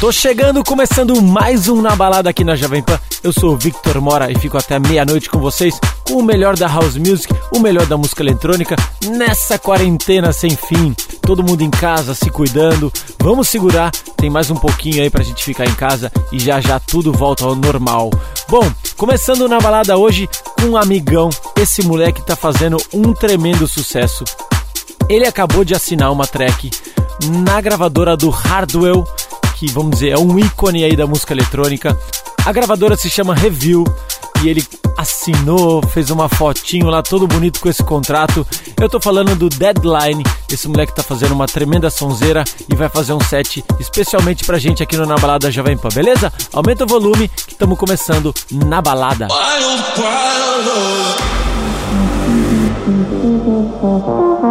Tô chegando, começando mais um Na Balada aqui na Jovem Pan. Eu sou o Victor Mora e fico até meia-noite com vocês com o melhor da house music, o melhor da música eletrônica nessa quarentena sem fim. Todo mundo em casa, se cuidando. Vamos segurar, tem mais um pouquinho aí pra gente ficar em casa e já já tudo volta ao normal. Bom, começando na balada hoje com um amigão. Esse moleque tá fazendo um tremendo sucesso. Ele acabou de assinar uma track na gravadora do Hardwell que vamos dizer é um ícone aí da música eletrônica. A gravadora se chama Review e ele assinou, fez uma fotinho lá todo bonito com esse contrato. Eu tô falando do Deadline. Esse moleque tá fazendo uma tremenda sonzeira e vai fazer um set especialmente pra gente aqui no Na Balada Jovem Pan, beleza? Aumenta o volume que estamos começando na balada. Wild, wild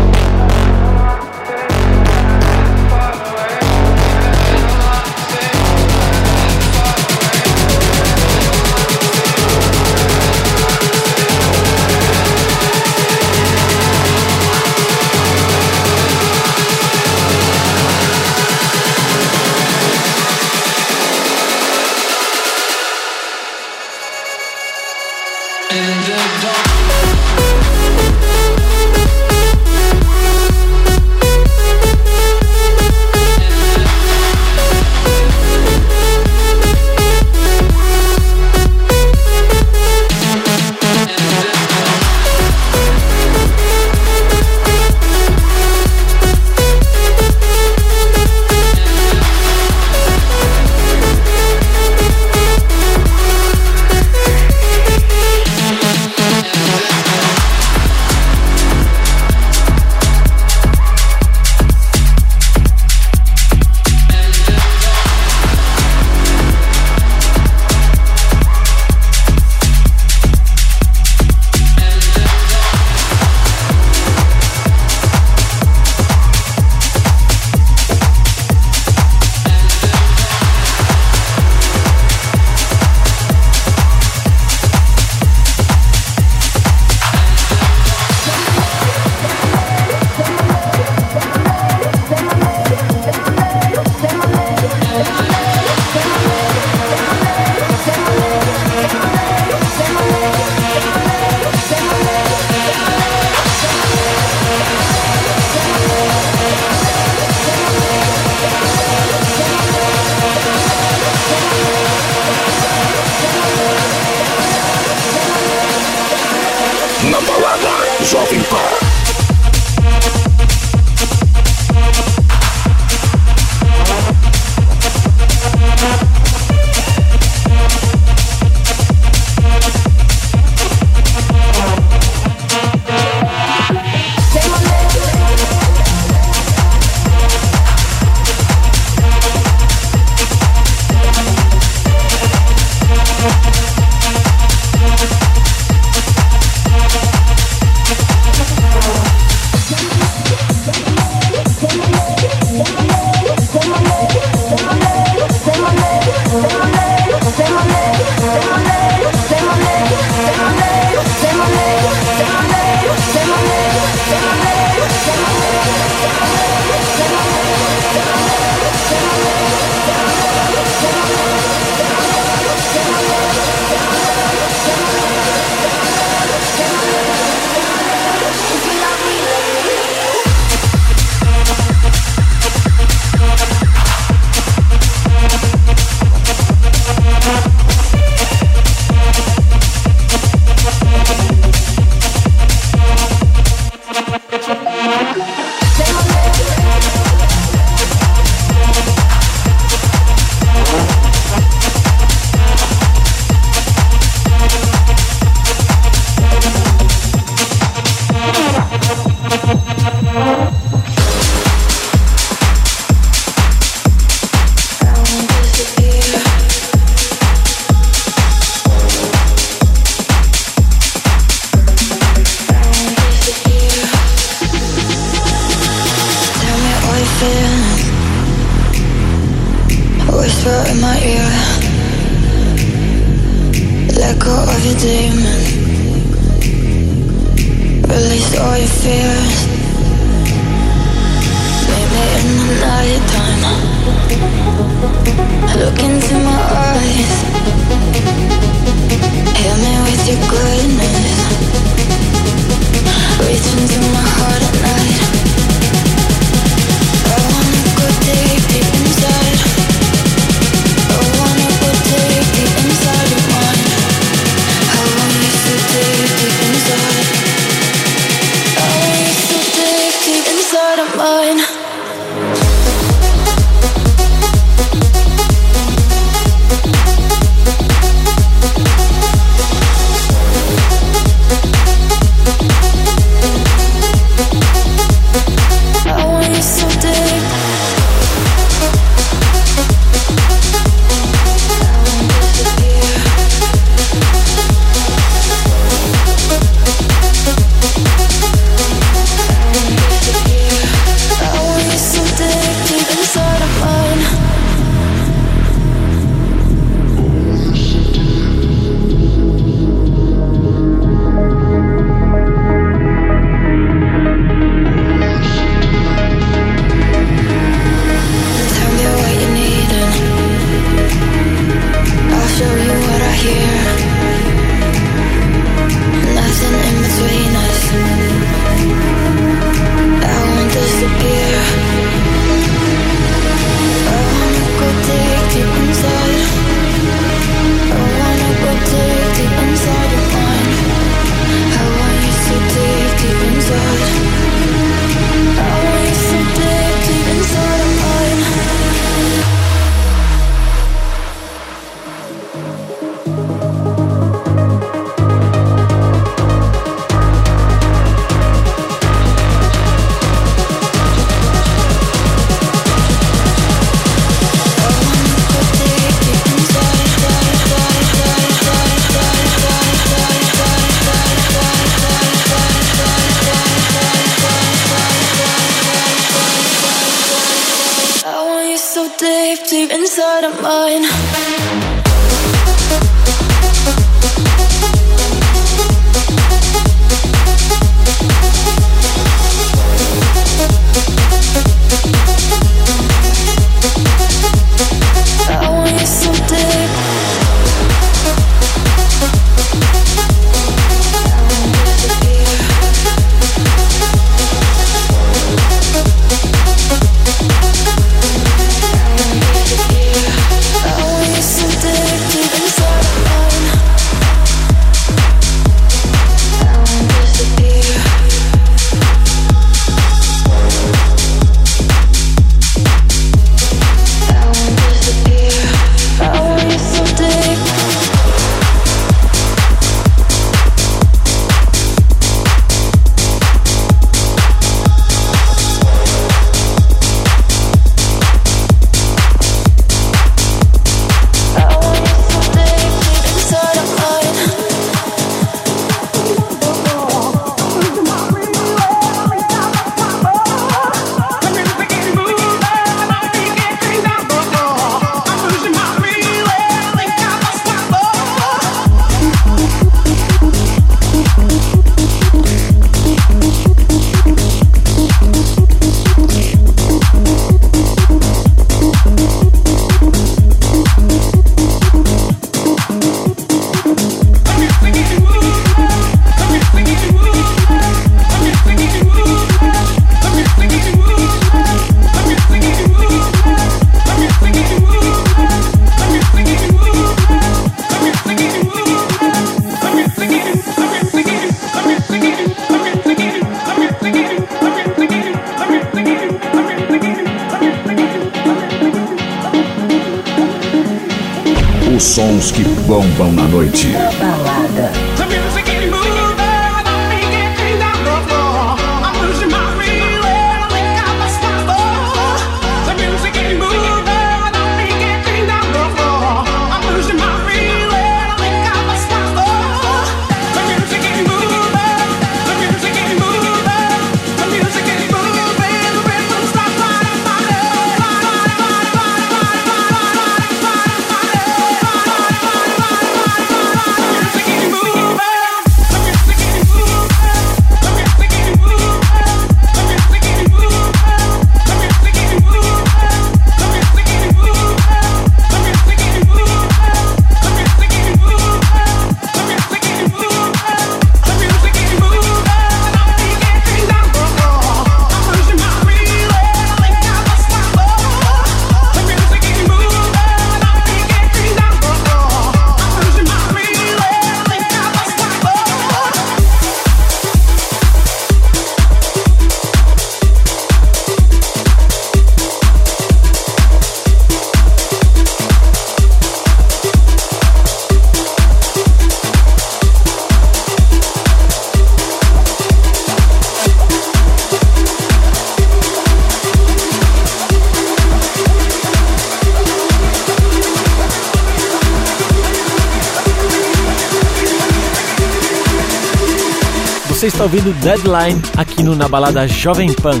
Você está ouvindo Deadline aqui no Na Balada Jovem Pan.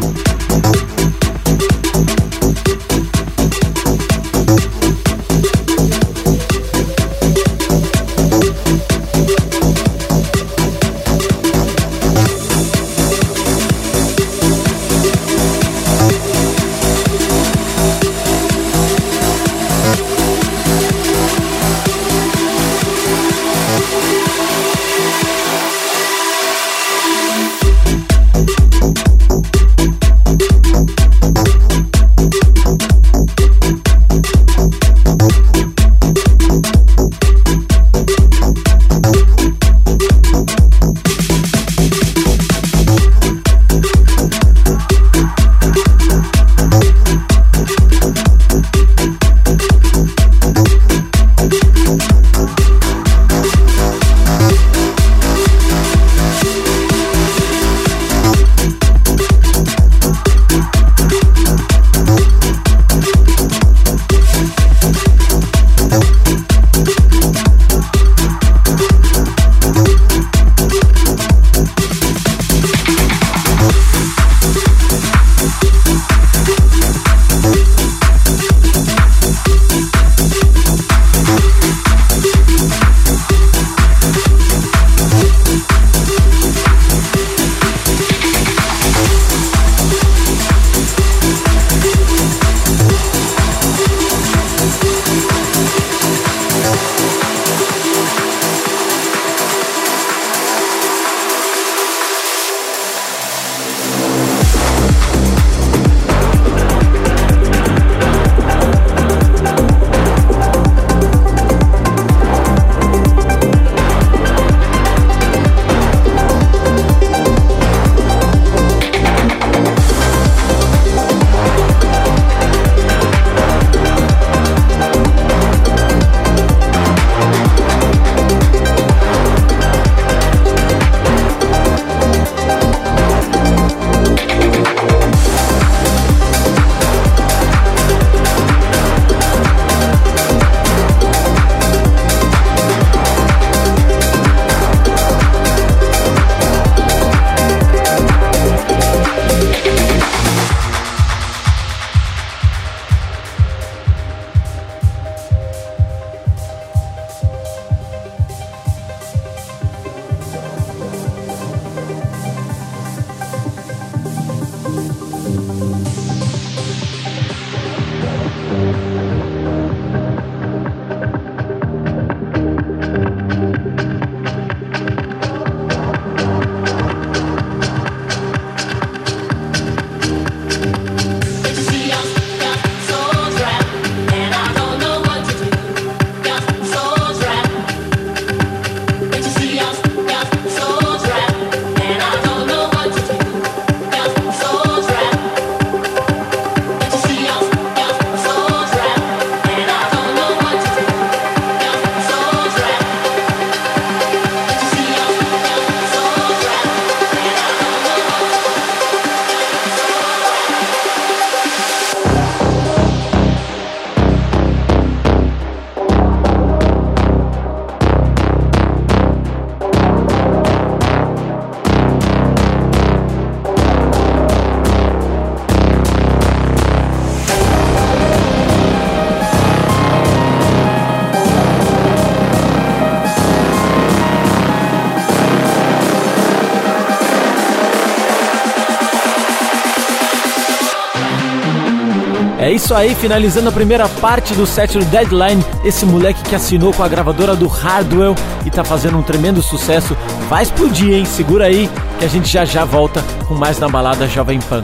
Isso aí, finalizando a primeira parte do set do Deadline, esse moleque que assinou com a gravadora do Hardwell e tá fazendo um tremendo sucesso. Vai explodir, hein? Segura aí que a gente já já volta com mais na balada Jovem Pan.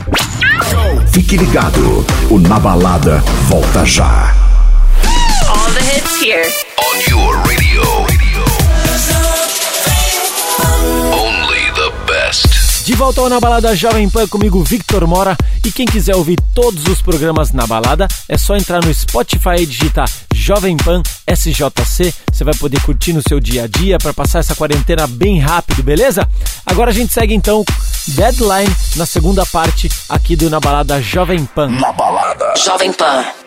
Fique ligado, o Na Balada volta já. All the hits here. On your radio. Only the best. De volta ao Na Balada Jovem Pan comigo, Victor Mora. E quem quiser ouvir todos os programas na balada, é só entrar no Spotify e digitar Jovem Pan SJC. Você vai poder curtir no seu dia a dia para passar essa quarentena bem rápido, beleza? Agora a gente segue então Deadline na segunda parte aqui do Na Balada Jovem Pan. Na Balada. Jovem Pan.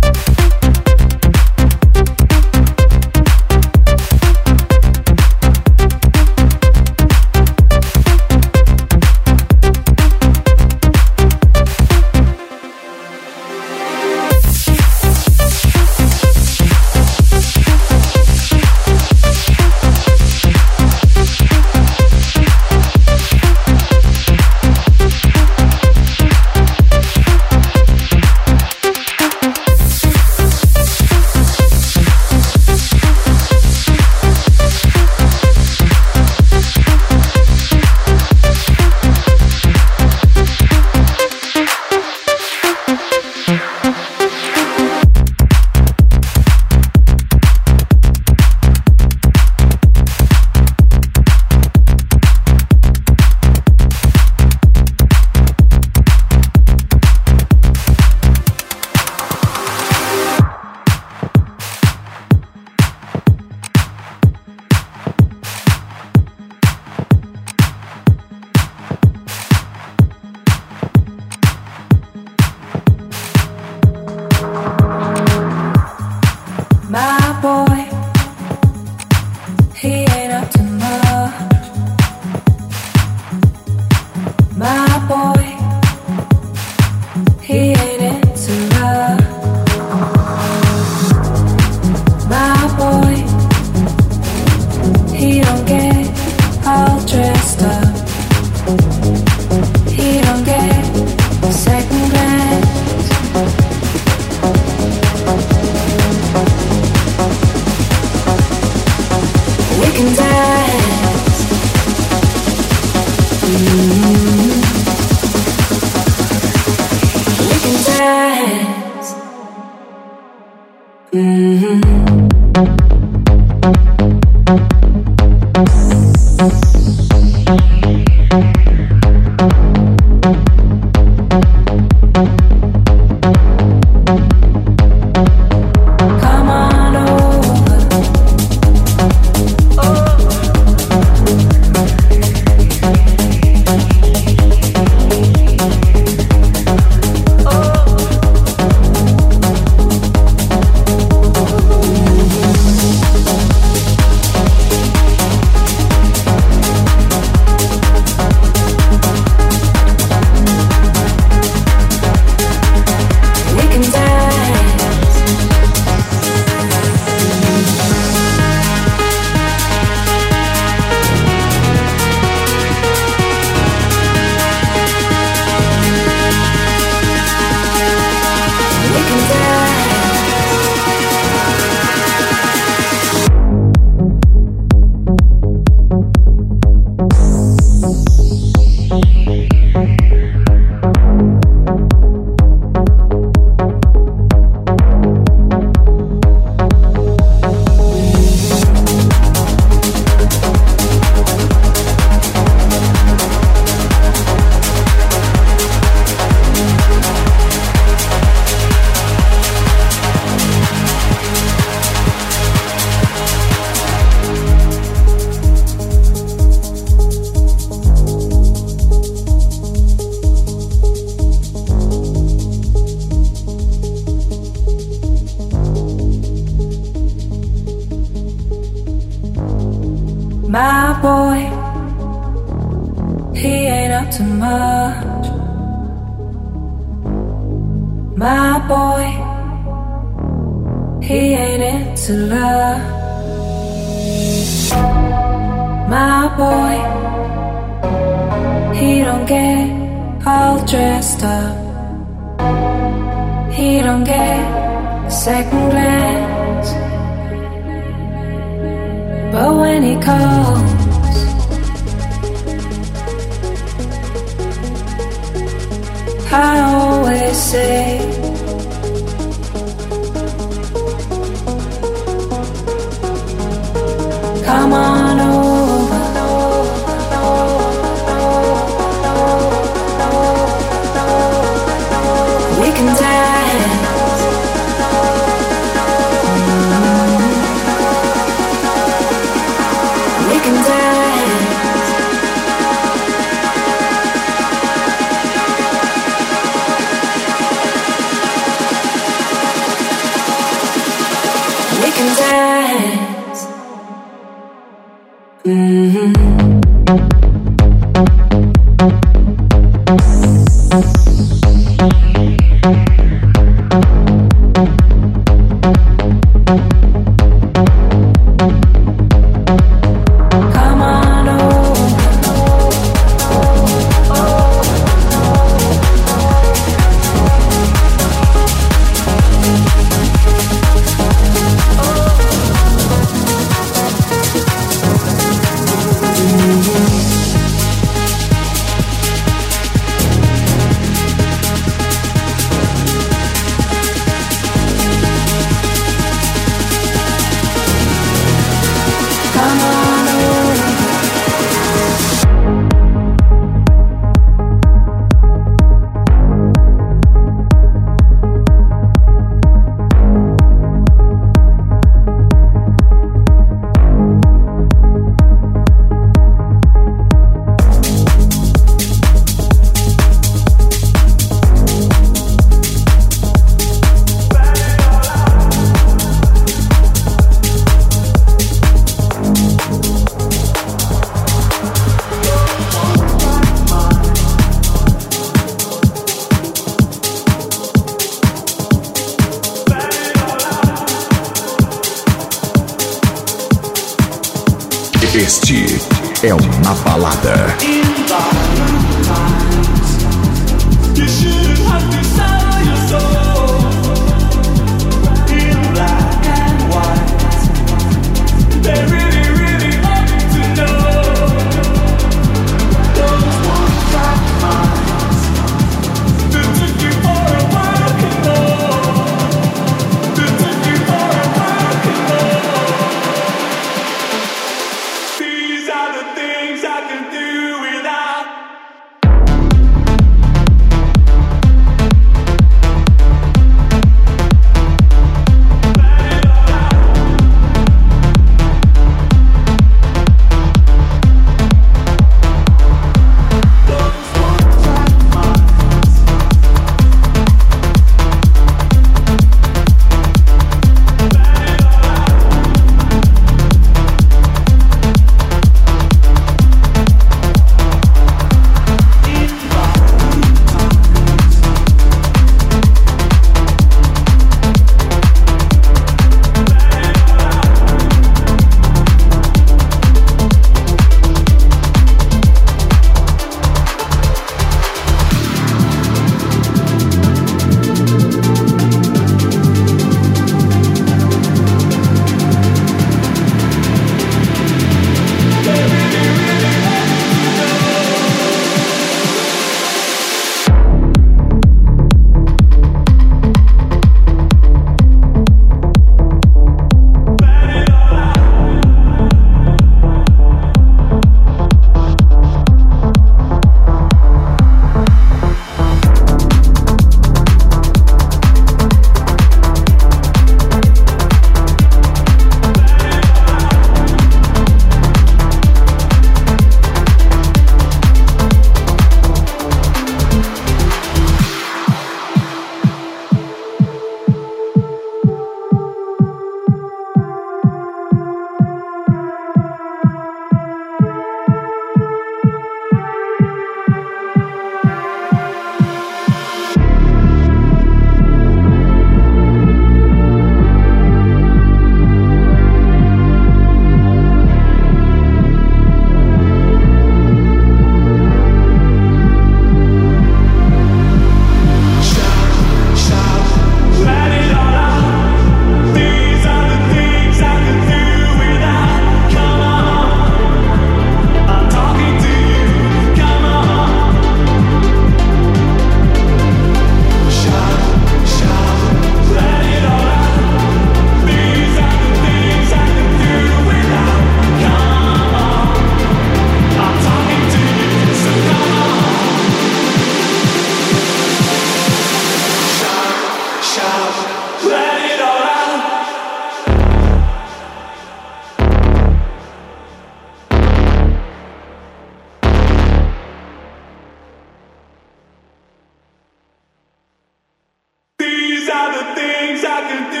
the things I can do.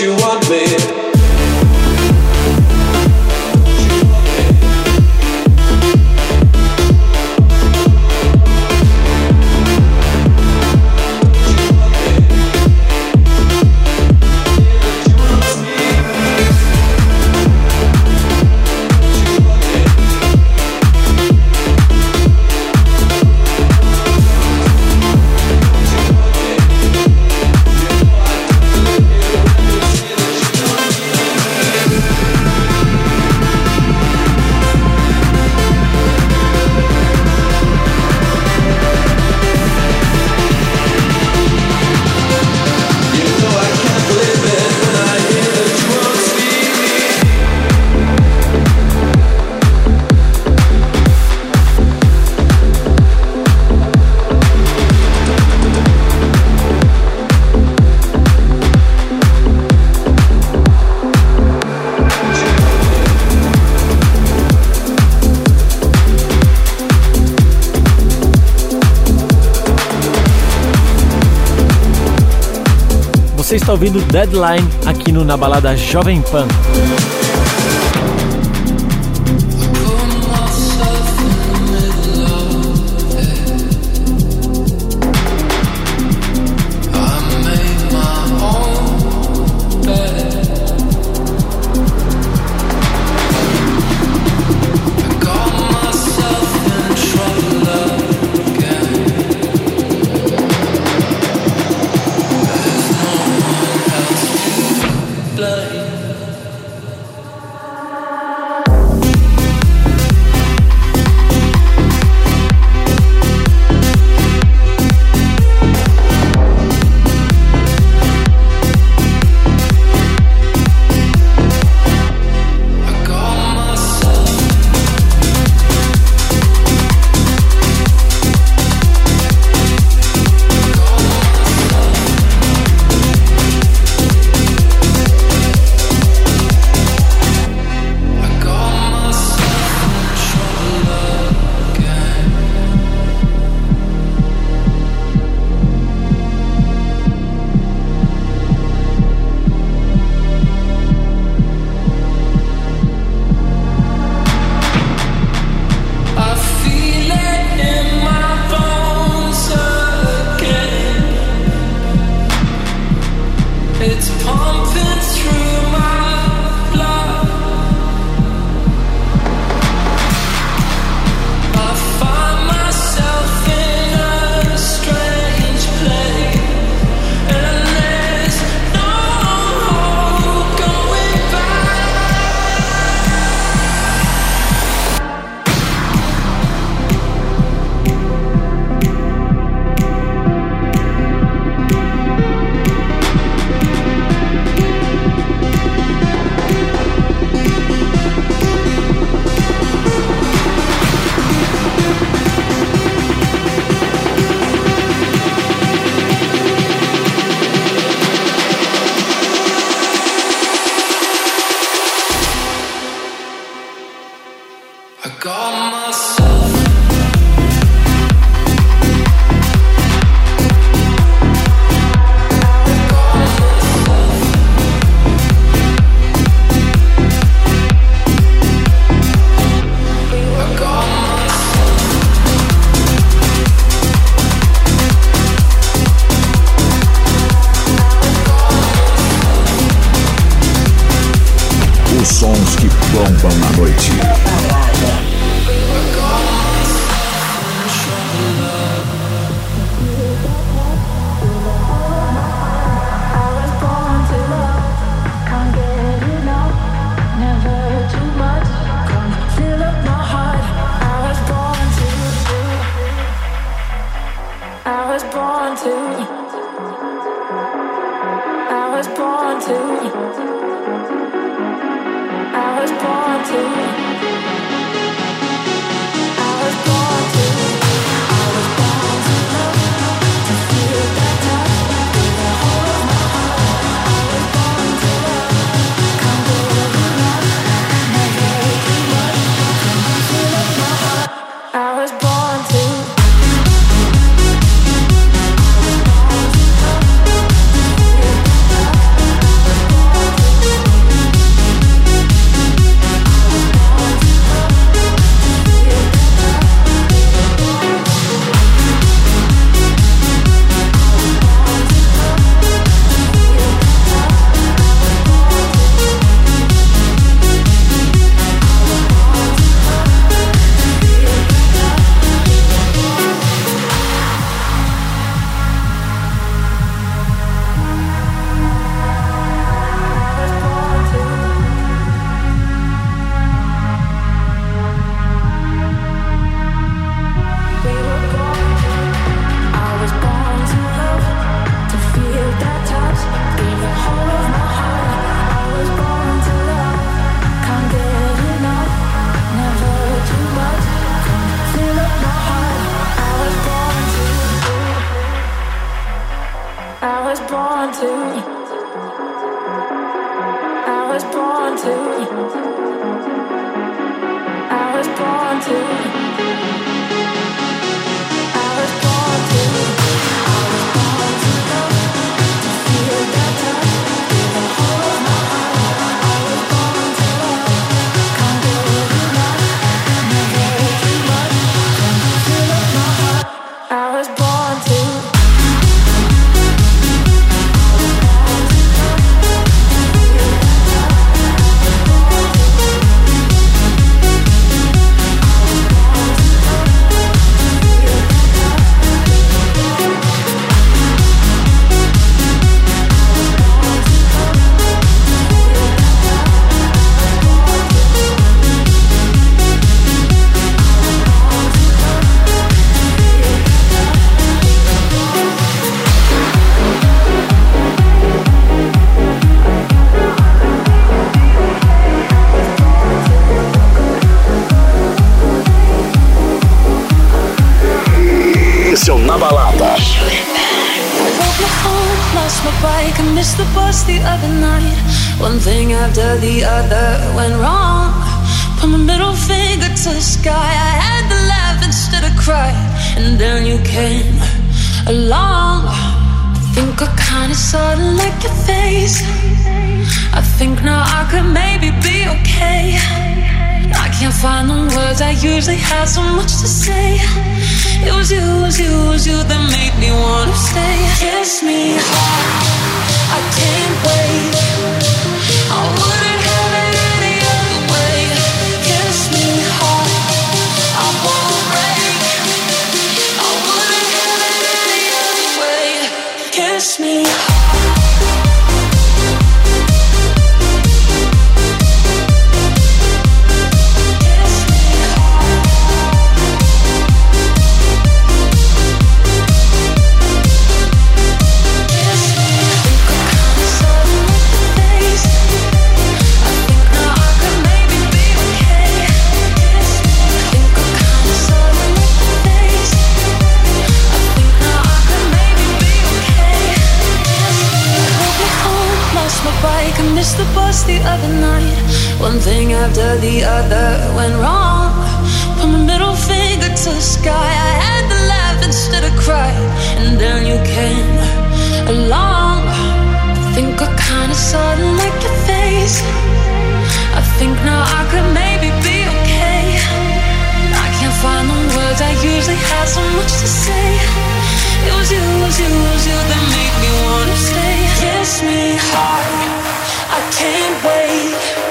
You want me? Ouvindo Deadline aqui no Na Balada Jovem Pan. Bike, I missed the bus the other night. One thing after the other went wrong. Put my middle finger to the sky, I had to laugh instead of cry. And then you came along. I think I kinda sorta like your face. I think now I could maybe be okay. I can't find the words, I usually have so much to say. It was you, was you, was you that made me wanna stay. Kiss me hard, I can't wait. The other night. One thing after the other went wrong. Put my middle finger to the sky. I had to laugh instead of cry. And then you came along. I think I kinda sorta like your face. I think now I could maybe be okay. I can't find the words, I usually have so much to say. It was you, it was you, it was you that made me wanna stay. Kiss me hard, I can't wait.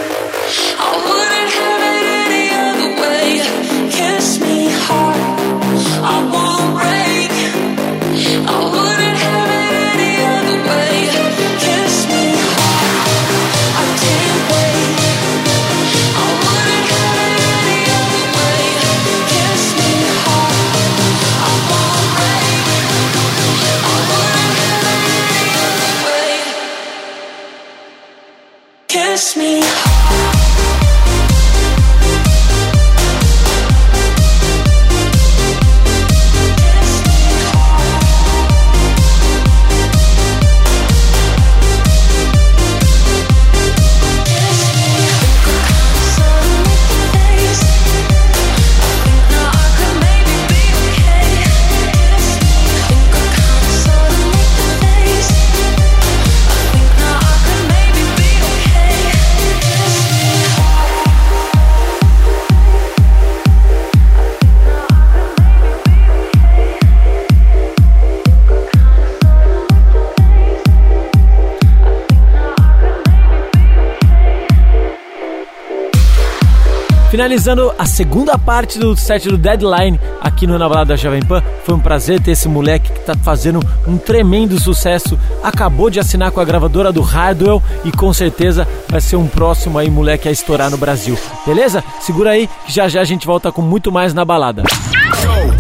Finalizando a segunda parte do set do Deadline aqui no Na Balada Jovem Pan, foi um prazer ter esse moleque que tá fazendo um tremendo sucesso. Acabou de assinar com a gravadora do Hardwell e com certeza vai ser um próximo aí moleque a estourar no Brasil. Beleza? Segura aí que já já a gente volta com muito mais na balada.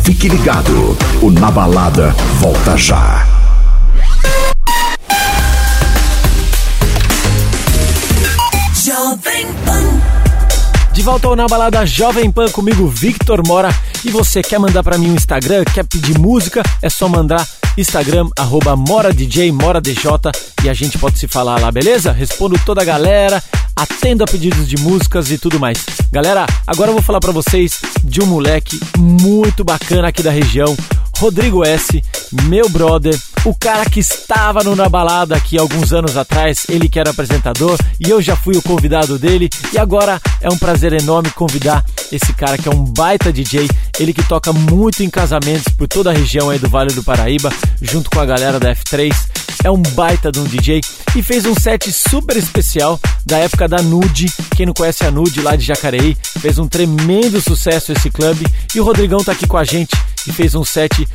Fique ligado, o Na Balada volta já. Volta ao Na Balada Jovem Pan comigo, Victor Mora. E você quer mandar para mim um Instagram, quer pedir música, é só mandar Instagram, arroba MoraDJ, MoraDJ e a gente pode se falar lá, beleza? Respondo toda a galera, atendo a pedidos de músicas e tudo mais. Galera, agora eu vou falar para vocês de um moleque muito bacana aqui da região, Rodrigo S, meu brother, o cara que estava no Na Balada aqui alguns anos atrás, ele que era apresentador e eu já fui o convidado dele e agora é um prazer enorme convidar esse cara que é um baita DJ, ele que toca muito em casamentos por toda a região aí do Vale do Paraíba, junto com a galera da F3, é um baita de um DJ e fez um set super especial da época da Nude, quem não conhece a Nude lá de Jacareí, fez um tremendo sucesso esse clube e o Rodrigão tá aqui com a gente e fez um set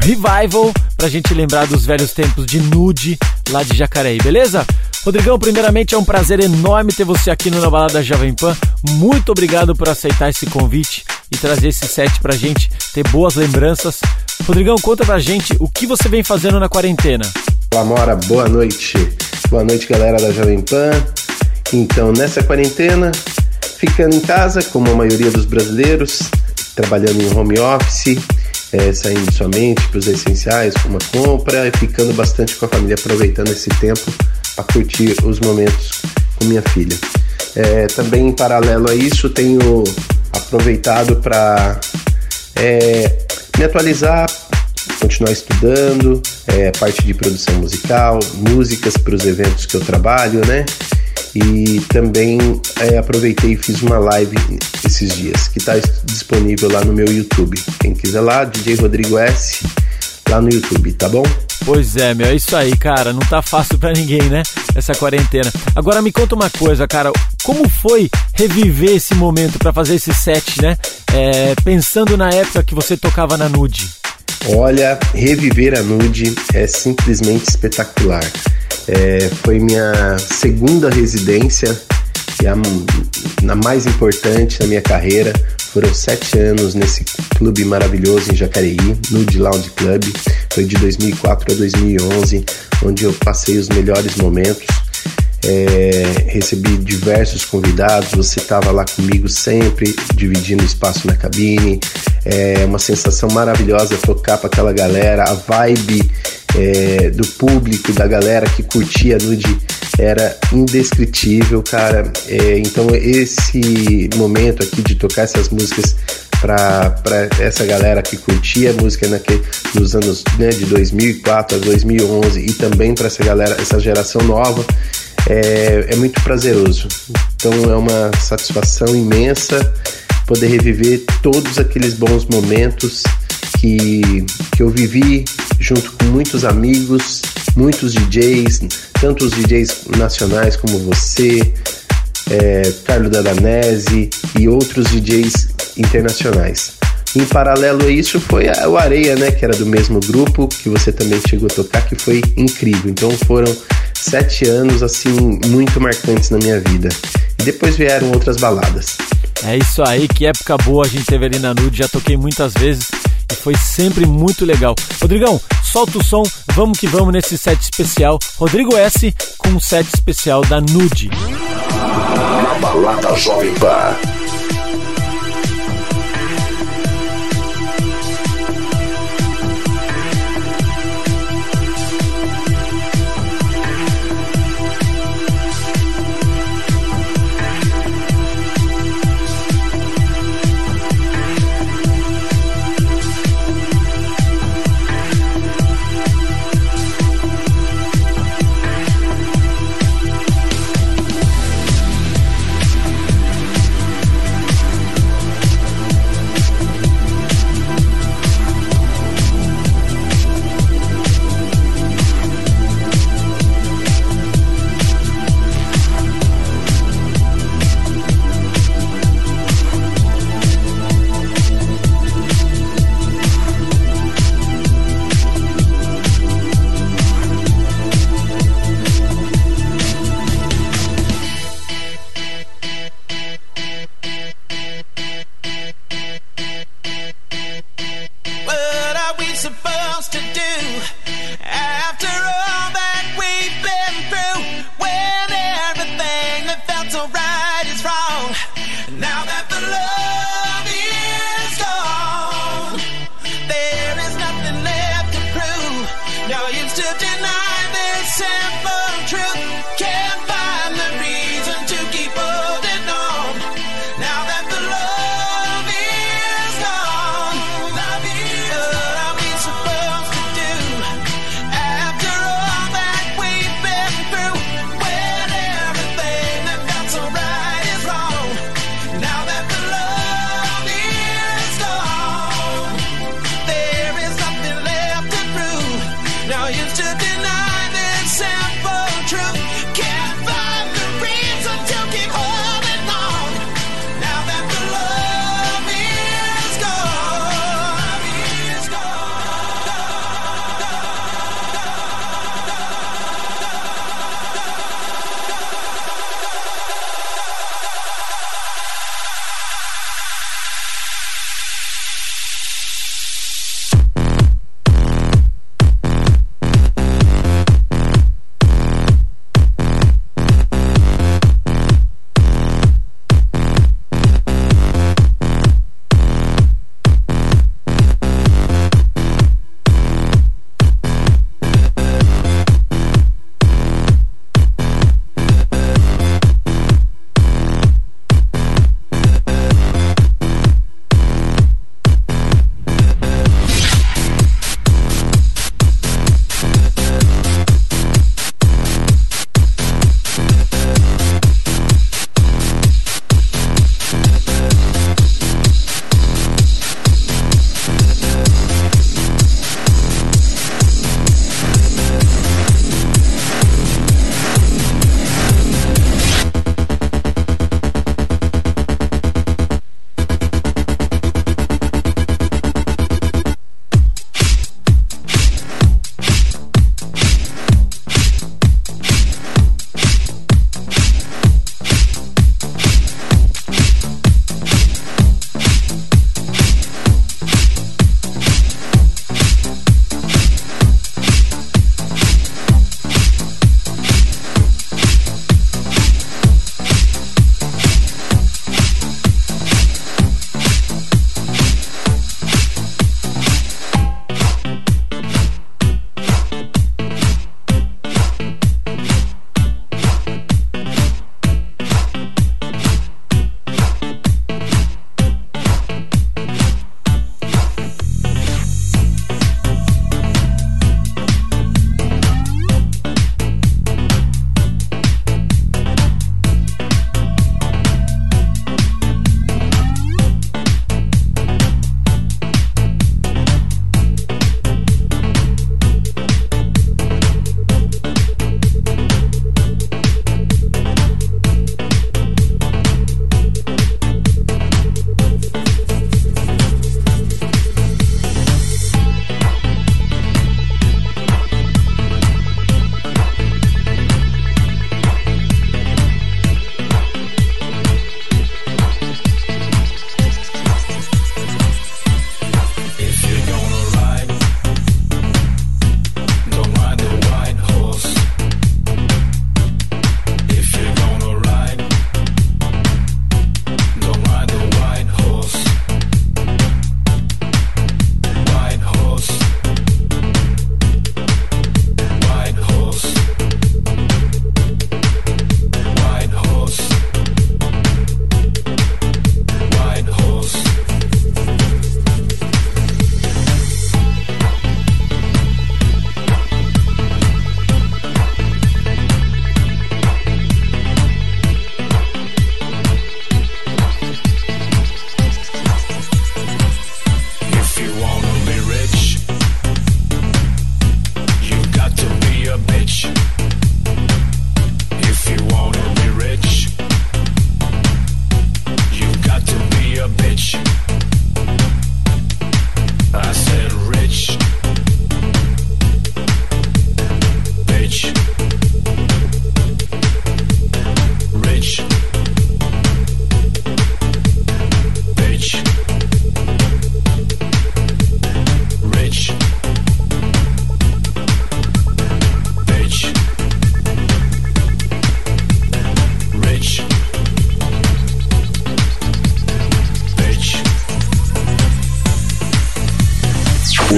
revival pra gente lembrar dos velhos tempos de nude lá de Jacareí, beleza? Rodrigão, primeiramente é um prazer enorme ter você aqui no Na Balada Jovem Pan. Muito obrigado por aceitar esse convite e trazer esse set pra gente ter boas lembranças. Rodrigão, conta pra gente o que você vem fazendo na quarentena. Olá, Mora, boa noite. Boa noite, galera da Jovem Pan. Então, nessa quarentena, ficando em casa, como a maioria dos brasileiros, trabalhando em home office, é, saindo somente para os essenciais, como a compra, e ficando bastante com a família, aproveitando esse tempo para curtir os momentos com minha filha. É, também, em paralelo a isso, tenho aproveitado para é, me atualizar, continuar estudando, é, parte de produção musical, músicas para os eventos que eu trabalho, né? E também é, aproveitei e fiz uma live esses dias, que está disponível lá no meu YouTube. Quem quiser lá, DJ Rodrigo S, lá no YouTube, tá bom? Pois é, meu, é isso aí, cara. Não tá fácil pra ninguém, né? Essa quarentena. Agora me conta uma coisa, cara. Como foi reviver esse momento pra fazer esse set, né? É, pensando na época que você tocava na Nude. Olha, reviver a Nude é simplesmente espetacular. É, foi minha segunda residência e a, a mais importante na minha carreira. Foram sete anos nesse clube maravilhoso em Jacareí, Nude Lounge Club. Foi de 2004 a 2011, onde eu passei os melhores momentos. É, recebi diversos convidados, você estava lá comigo sempre, dividindo espaço na cabine. É uma sensação maravilhosa tocar para aquela galera, a vibe é, do público, da galera que curtia nude era indescritível, cara. É, então esse momento aqui de tocar essas músicas para essa galera que curtia música naquele, nos anos né, de 2004 a 2011 e também para essa galera, essa geração nova, é, é muito prazeroso. Então é uma satisfação imensa poder reviver todos aqueles bons momentos que, que eu vivi junto com muitos amigos, muitos DJs, tanto os DJs nacionais como você, é, Carlo Dadanese e outros DJs internacionais. Em paralelo a isso foi a, o Areia, né, que era do mesmo grupo, que você também chegou a tocar, que foi incrível. Então foram sete anos assim muito marcantes na minha vida. E depois vieram outras baladas. É isso aí, que época boa a gente teve ali na Nude, já toquei muitas vezes e foi sempre muito legal. Rodrigão, solta o som, vamos que vamos nesse set especial. Rodrigo S com um set especial da Nude. Na balada Jovem Pan.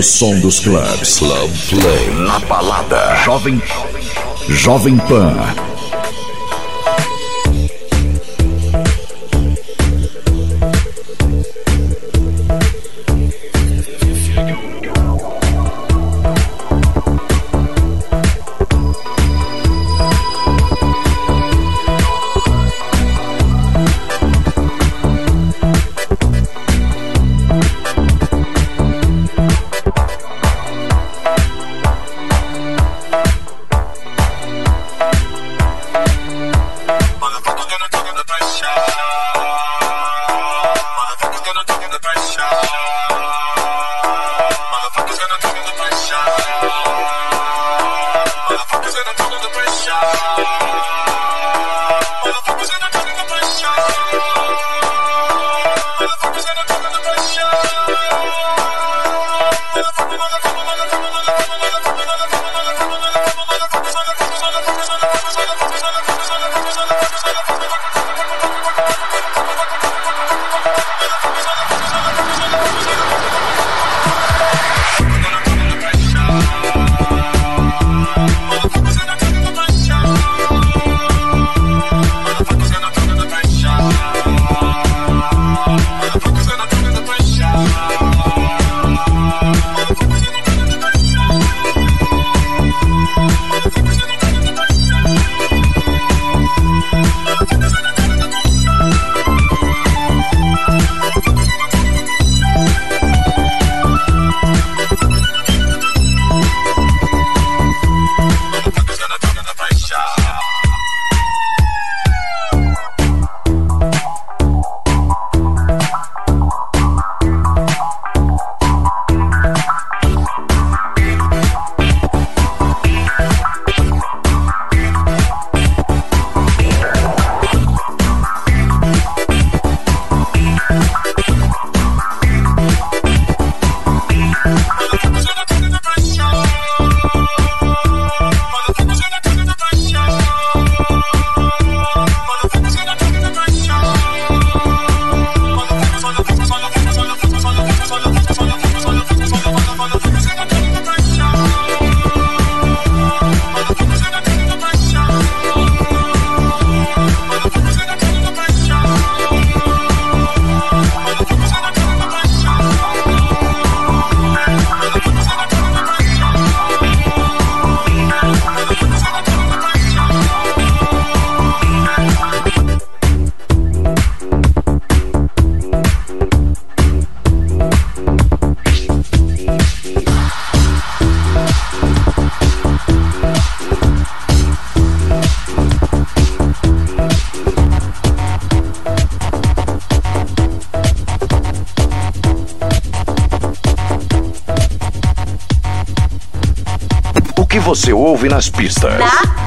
som dos clubes. Club Play na balada. Jovem Jovem Pan ouve nas pistas. Na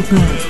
Daily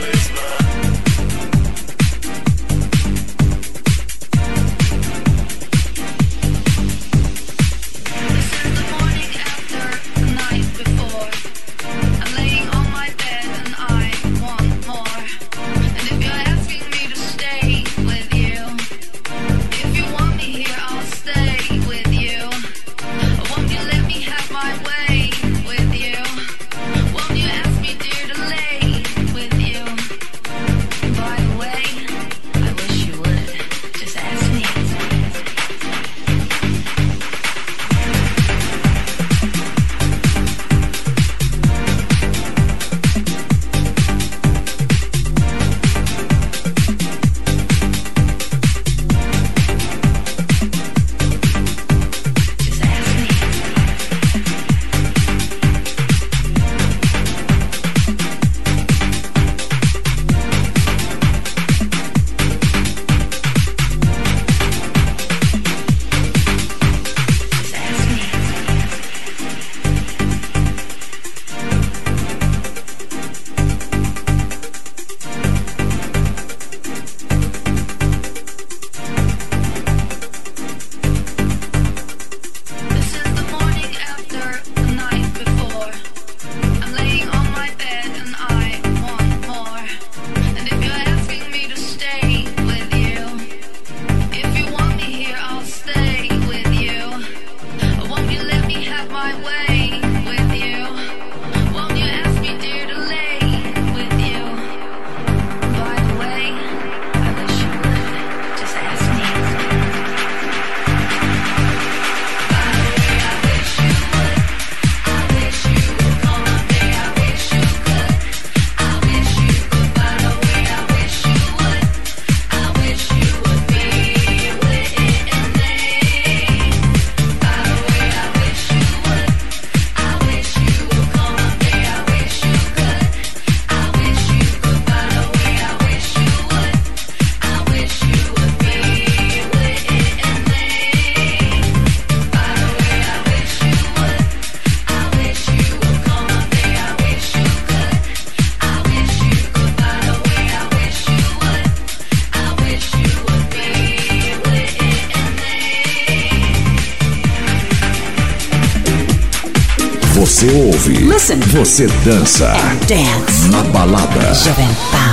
Você dança. Dance. Na balada. Jovem Pan.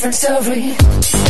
Different I'm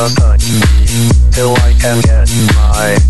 just a key till I can get my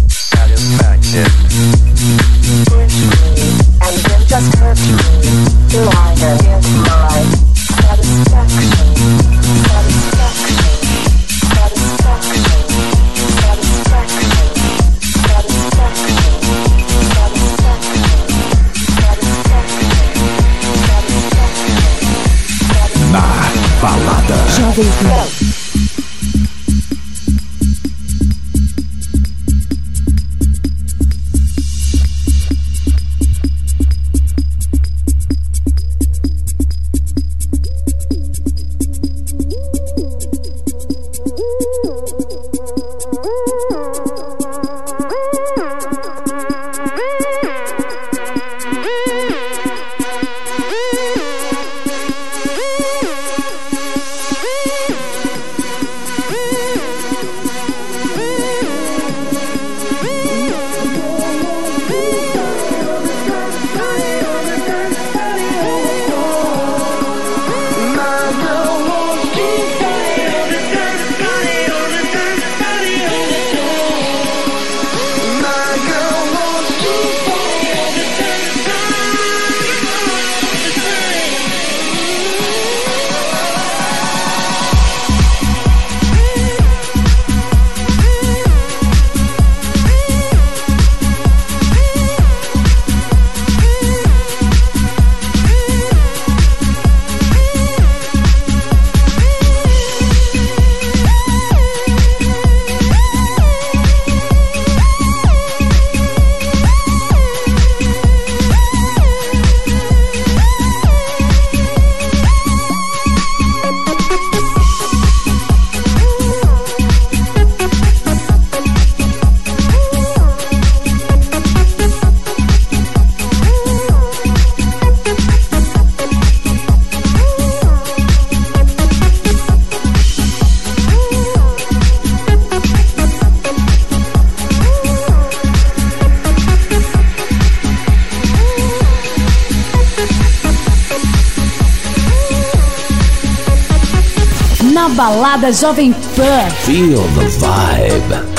Loving Birth. Feel the vibe.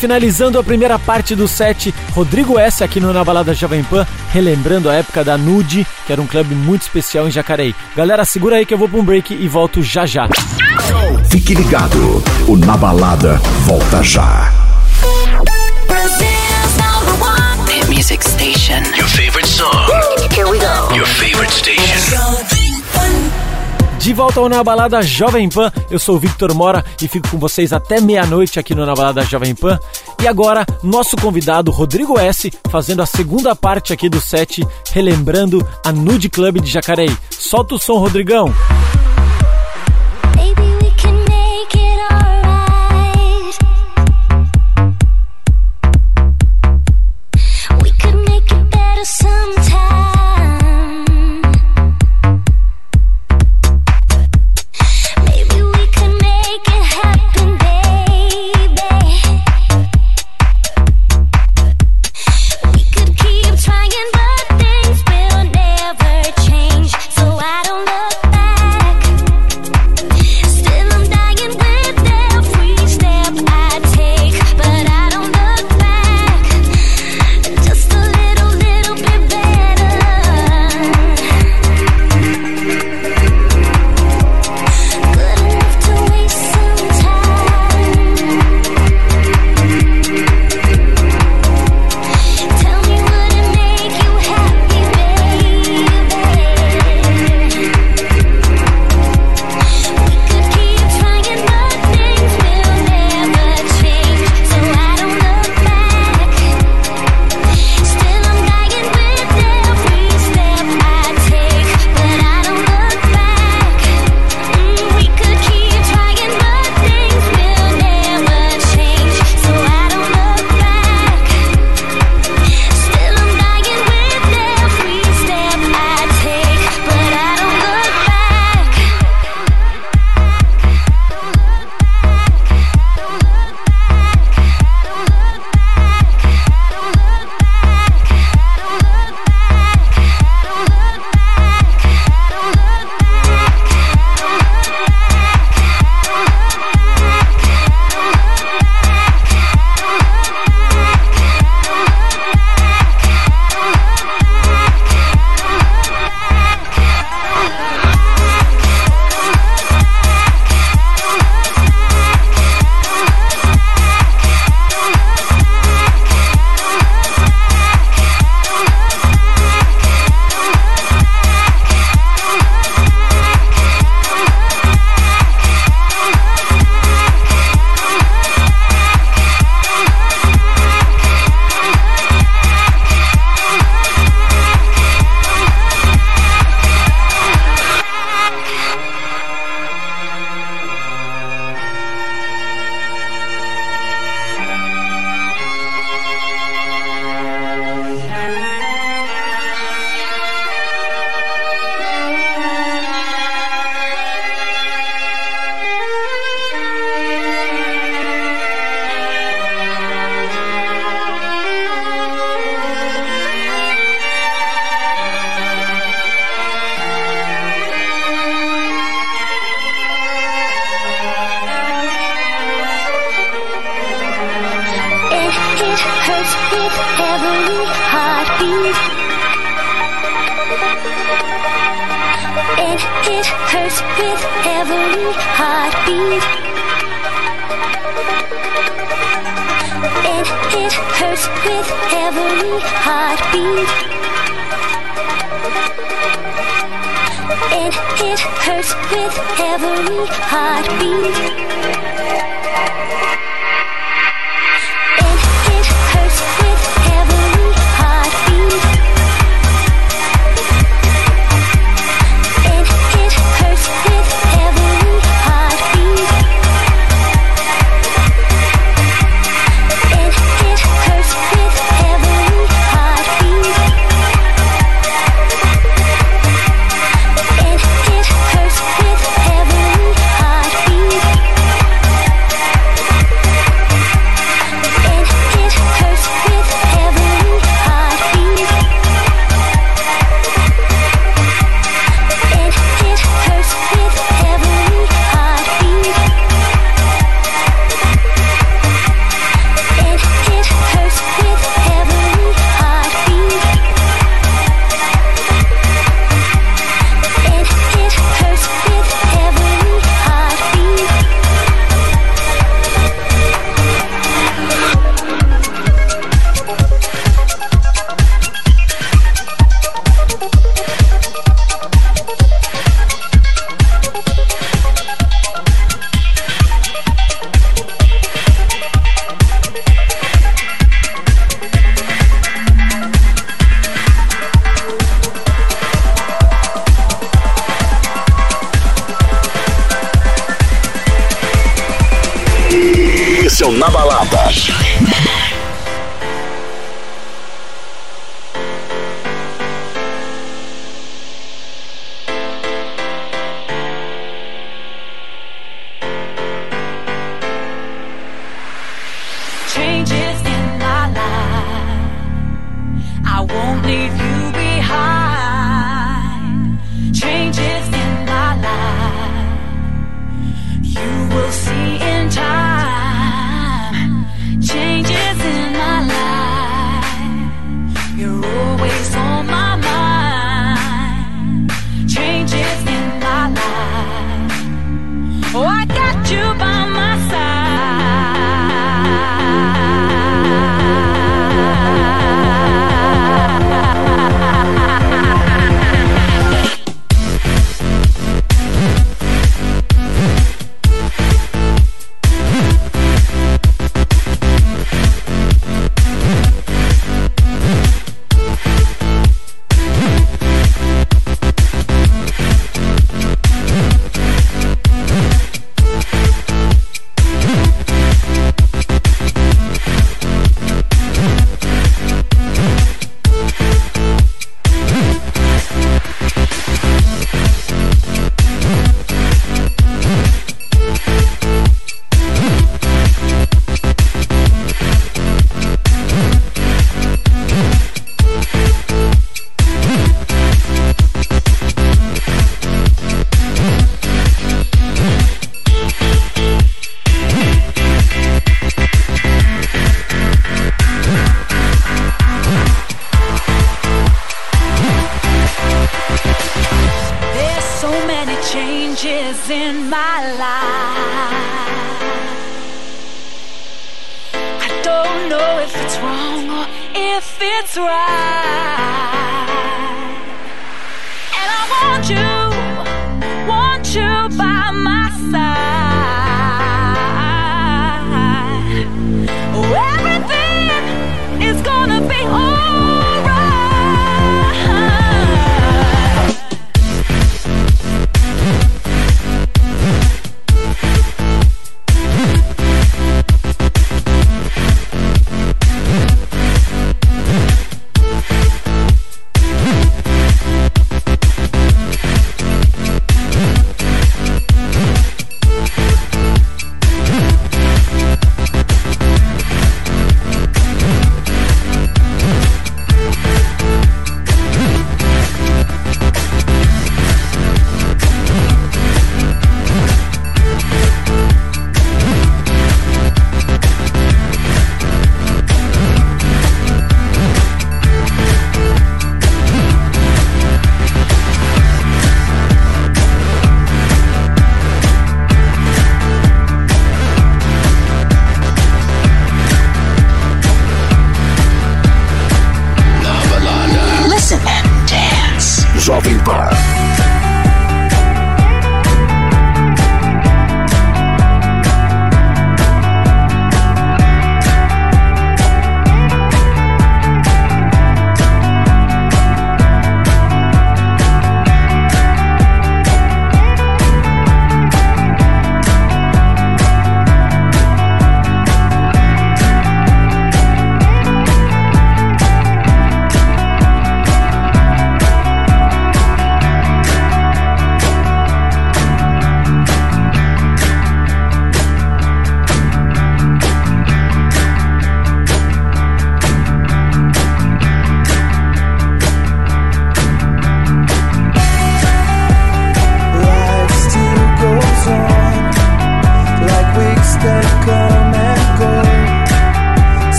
Finalizando a primeira parte do set, Rodrigo S aqui no Na Balada Jovem Pan, relembrando a época da Nude, que era um clube muito especial em Jacareí. Galera, segura aí que eu vou para um break e volto já já. Fique ligado, o Na Balada volta já. music station. Your favorite song. Here we go. Your favorite station. De volta ao Na Balada Jovem Pan, eu sou o Victor Mora e fico com vocês até meia-noite aqui no Na Balada Jovem Pan. E agora, nosso convidado Rodrigo S, fazendo a segunda parte aqui do set, relembrando a Nude Club de Jacareí. Solta o som, Rodrigão! Trying,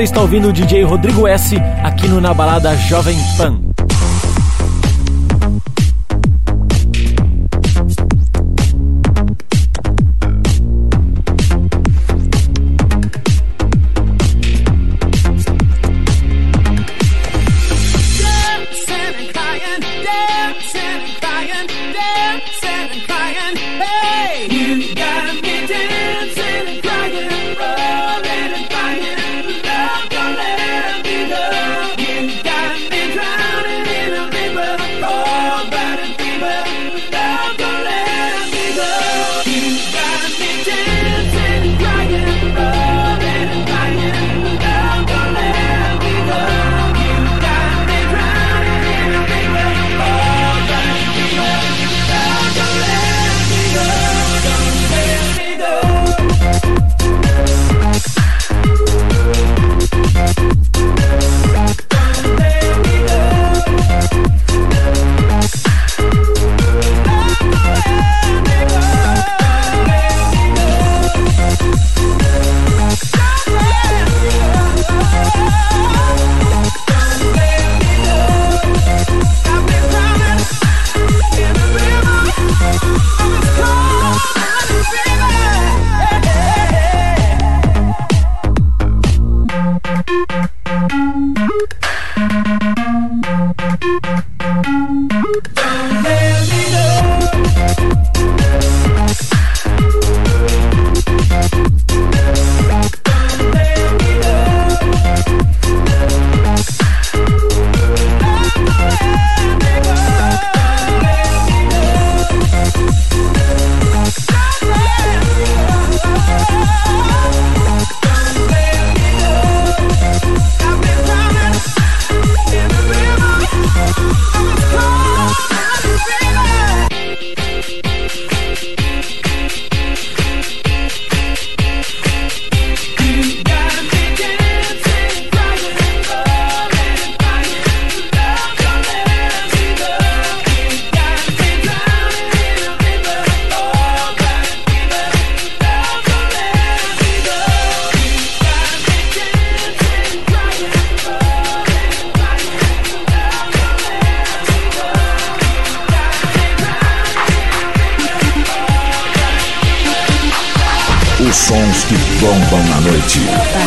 Você está ouvindo o DJ Rodrigo S aqui no Na Balada Jovem Pan. найти.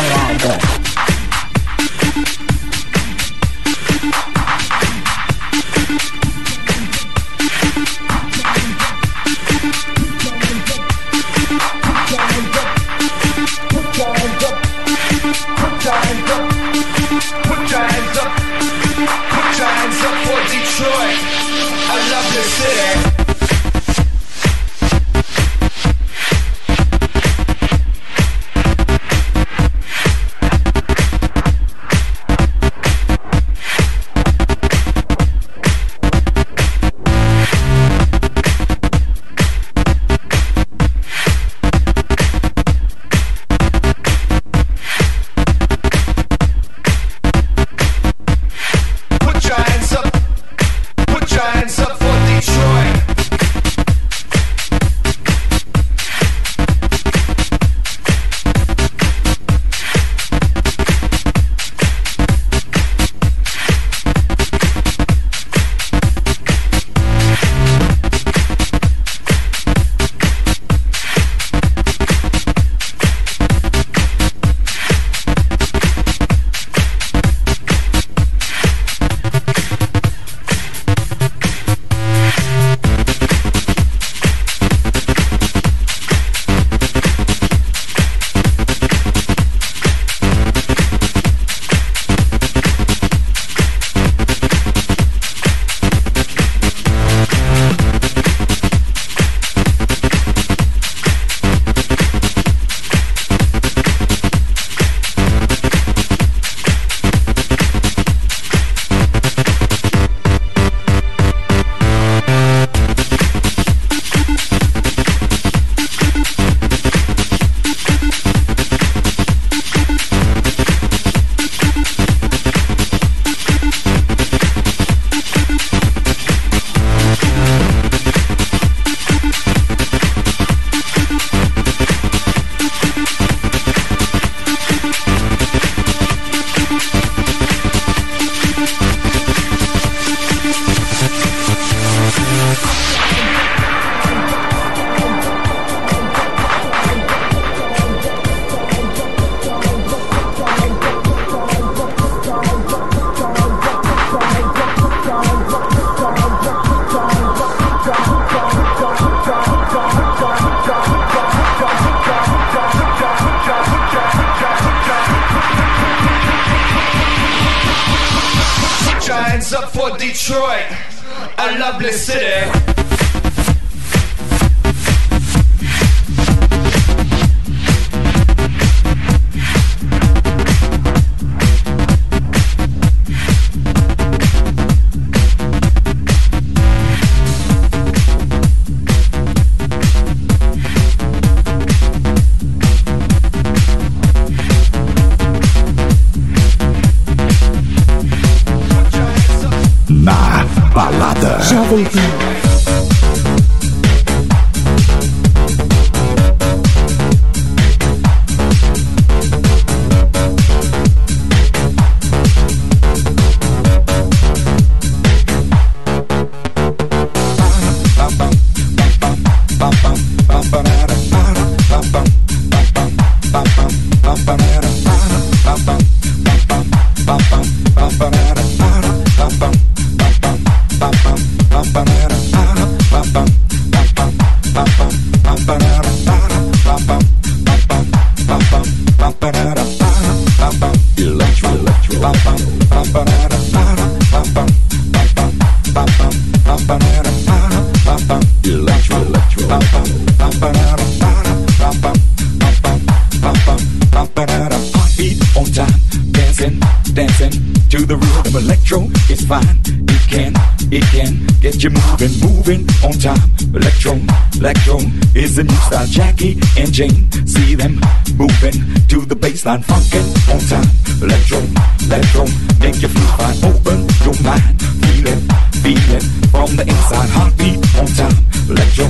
Jane. See them moving to the baseline, funkin' on time. Electro, electro, make you feel fine. Open your mind, feel it, feel it from the inside. Heartbeat on time. Electro,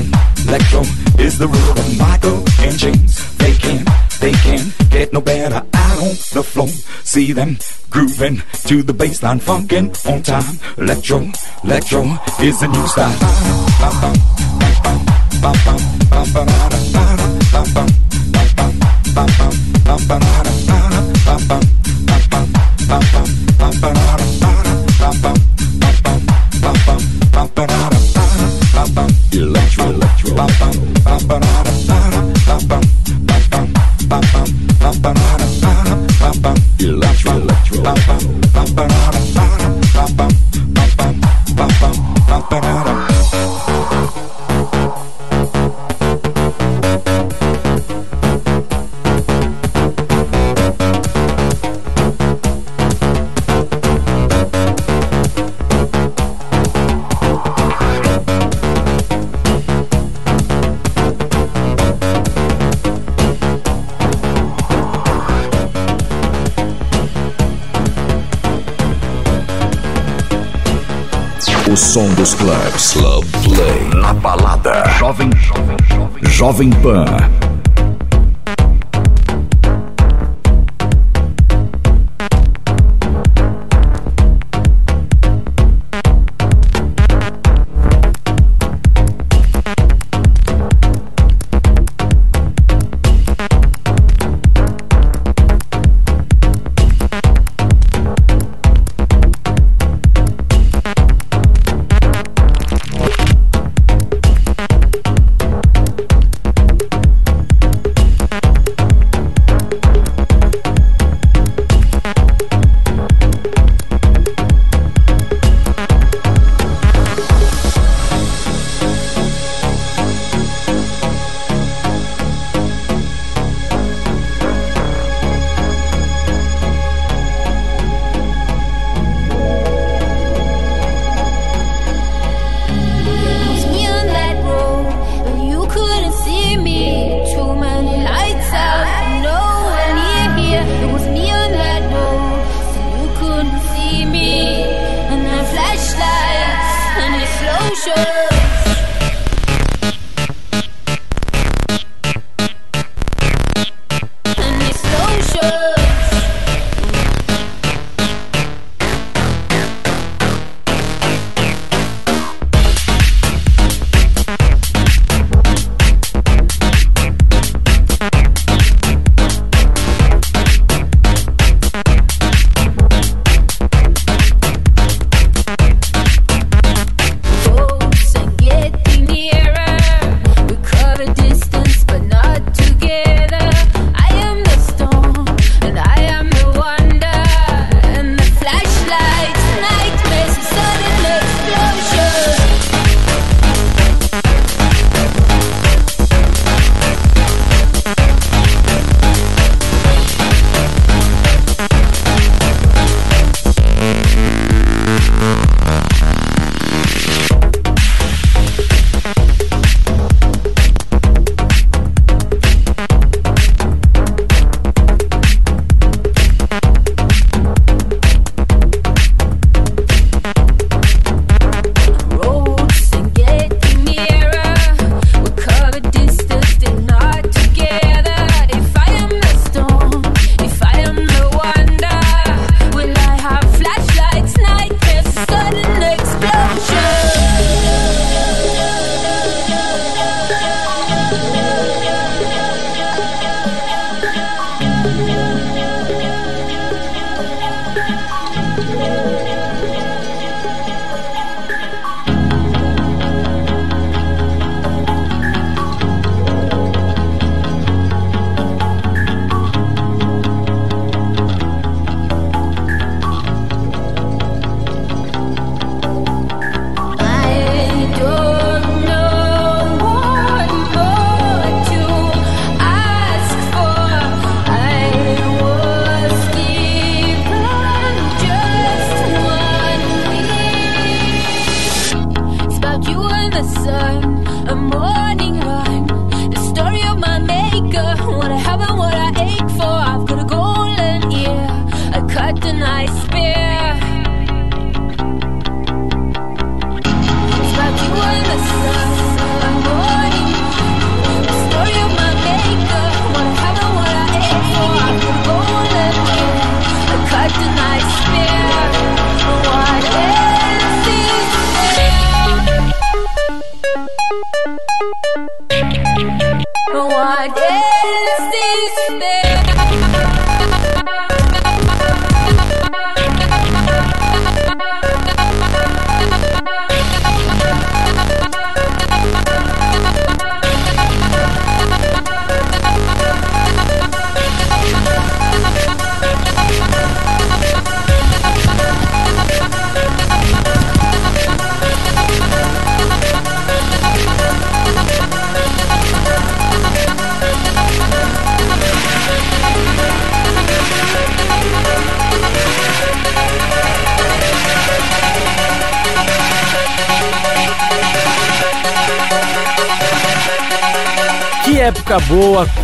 electro is the rhythm. Of Michael and James, they can, they can get no better out on the floor. See them grooving to the baseline, funkin' on time. Electro, electro is the new style. Bum, bum, bum, bum, bum, bum, bum, bum, bum. Jovem Pan.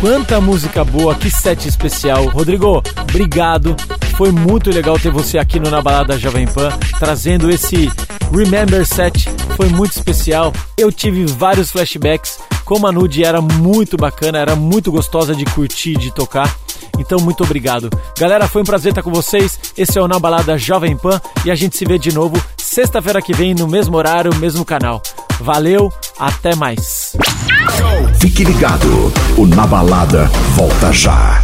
Quanta música boa, que set especial. Rodrigo, obrigado. Foi muito legal ter você aqui no Na Balada Jovem Pan, trazendo esse Remember Set. Foi muito especial. Eu tive vários flashbacks. Como a Nude era muito bacana, era muito gostosa de curtir, de tocar. Então, muito obrigado. Galera, foi um prazer estar com vocês. Esse é o Na Balada Jovem Pan e a gente se vê de novo sexta-feira que vem no mesmo horário, mesmo canal. Valeu, até mais. Fique ligado, o Na Balada volta já.